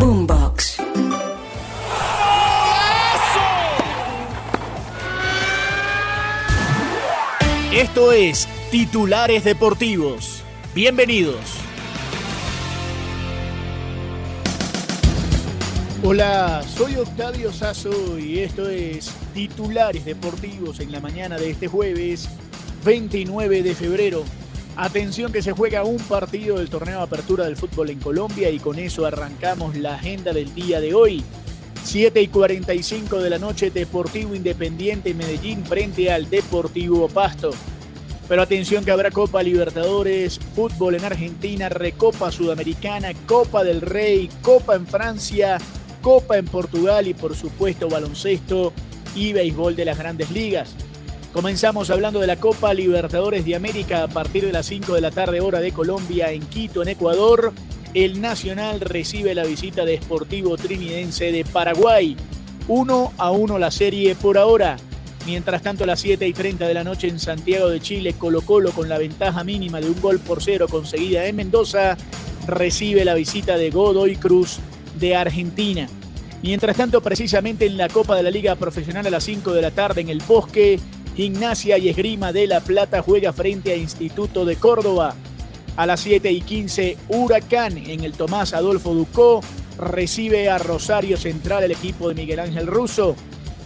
Boombox. Esto es Titulares Deportivos. Bienvenidos. Hola, soy Octavio Sazo y esto es Titulares Deportivos en la mañana de este jueves 29 de febrero. Atención que se juega un partido del torneo de apertura del fútbol en Colombia y con eso arrancamos la agenda del día de hoy. 7 y 45 de la noche, Deportivo Independiente Medellín frente al Deportivo Pasto. Pero atención que habrá Copa Libertadores, fútbol en Argentina, Recopa Sudamericana, Copa del Rey, Copa en Francia, Copa en Portugal y por supuesto baloncesto y béisbol de las grandes ligas. Comenzamos hablando de la Copa Libertadores de América a partir de las 5 de la tarde hora de Colombia en Quito, en Ecuador. El Nacional recibe la visita de Sportivo Trinidense de Paraguay. 1 a 1 la serie por ahora. Mientras tanto, a las 7 y 30 de la noche en Santiago de Chile, Colo Colo con la ventaja mínima de un gol por cero conseguida en Mendoza, recibe la visita de Godoy Cruz de Argentina. Mientras tanto, precisamente en la Copa de la Liga Profesional a las 5 de la tarde en el Bosque, Gimnasia y Esgrima de La Plata juega frente a Instituto de Córdoba. A las 7 y 15, Huracán en el Tomás Adolfo Ducó recibe a Rosario Central el equipo de Miguel Ángel Russo.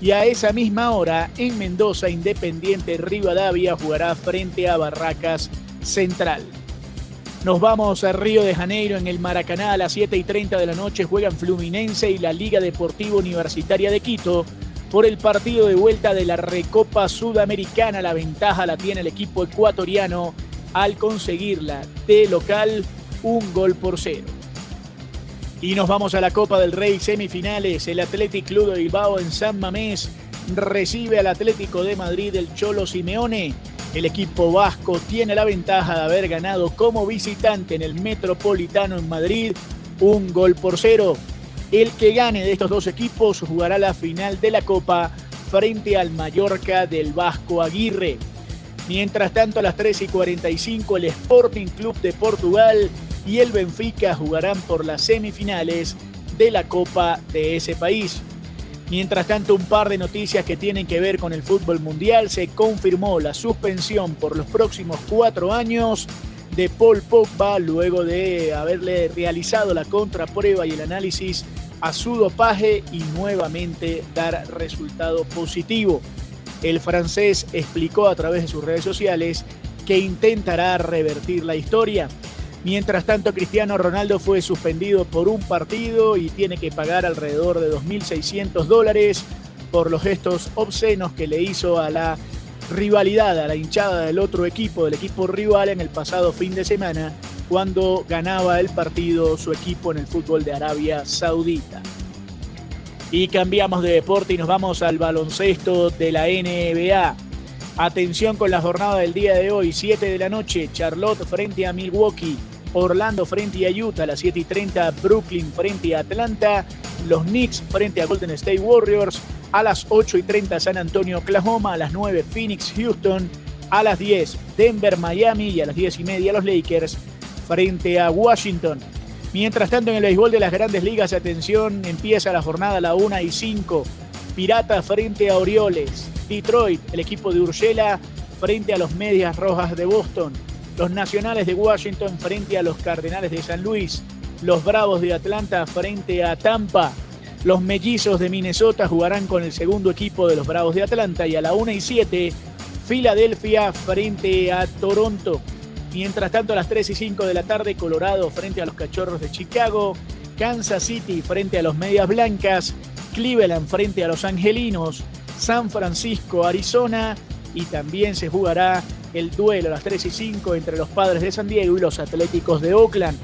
Y a esa misma hora, en Mendoza, Independiente Rivadavia jugará frente a Barracas Central. Nos vamos a Río de Janeiro en el Maracaná a las 7 y 30 de la noche. Juegan Fluminense y la Liga Deportiva Universitaria de Quito por el partido de vuelta de la Recopa Sudamericana. La ventaja la tiene el equipo ecuatoriano al conseguirla de local un gol por cero. Y nos vamos a la Copa del Rey semifinales. El Athletic Club de Bilbao en San Mamés recibe al Atlético de Madrid el Cholo Simeone. El equipo vasco tiene la ventaja de haber ganado como visitante en el Metropolitano en Madrid un gol por cero. El que gane de estos dos equipos jugará la final de la Copa frente al Mallorca del Vasco Aguirre. Mientras tanto, a las 3 y 45, el Sporting Club de Portugal y el Benfica jugarán por las semifinales de la Copa de ese país. Mientras tanto, un par de noticias que tienen que ver con el fútbol mundial. Se confirmó la suspensión por los próximos cuatro años de Paul Pogba luego de haberle realizado la contraprueba y el análisis a su dopaje y nuevamente dar resultado positivo. El francés explicó a través de sus redes sociales que intentará revertir la historia. Mientras tanto, Cristiano Ronaldo fue suspendido por un partido y tiene que pagar alrededor de 2.600 dólares por los gestos obscenos que le hizo a la rivalidad, a la hinchada del otro equipo, del equipo rival en el pasado fin de semana, cuando ganaba el partido su equipo en el fútbol de Arabia Saudita. Y cambiamos de deporte y nos vamos al baloncesto de la NBA. Atención con la jornada del día de hoy, 7 de la noche, Charlotte frente a Milwaukee, Orlando frente a Utah a las 7 y 30, Brooklyn frente a Atlanta, los Knicks frente a Golden State Warriors, a las 8 y 30 San Antonio, Oklahoma, a las 9 Phoenix, Houston, a las 10 Denver, Miami y a las 10 y media los Lakers frente a Washington. Mientras tanto en el béisbol de las grandes ligas, atención, empieza la jornada a la 1 y 5. Pirata frente a Orioles. Detroit, el equipo de Urshela, frente a los Medias Rojas de Boston. Los Nacionales de Washington frente a los Cardenales de San Luis. Los Bravos de Atlanta frente a Tampa. Los Mellizos de Minnesota jugarán con el segundo equipo de los Bravos de Atlanta. Y a la 1 y 7, Filadelfia frente a Toronto. Mientras tanto, a las 3 y 5 de la tarde, Colorado frente a los Cachorros de Chicago. Kansas City frente a los Medias Blancas. Cleveland frente a los Angelinos. San Francisco, Arizona. Y también se jugará el duelo a las 3 y 5 entre los Padres de San Diego y los Atléticos de Oakland.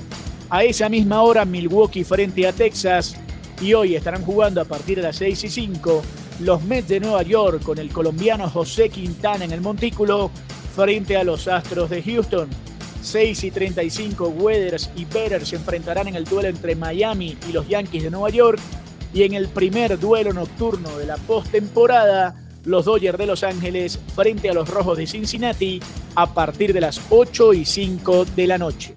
A esa misma hora Milwaukee frente a Texas y hoy estarán jugando a partir de las 6 y 5 los Mets de Nueva York con el colombiano José Quintana en el montículo frente a los Astros de Houston. 6 y 35 Weathers y Better se enfrentarán en el duelo entre Miami y los Yankees de Nueva York y en el primer duelo nocturno de la postemporada los Dodgers de Los Ángeles frente a los Rojos de Cincinnati a partir de las 8 y 5 de la noche.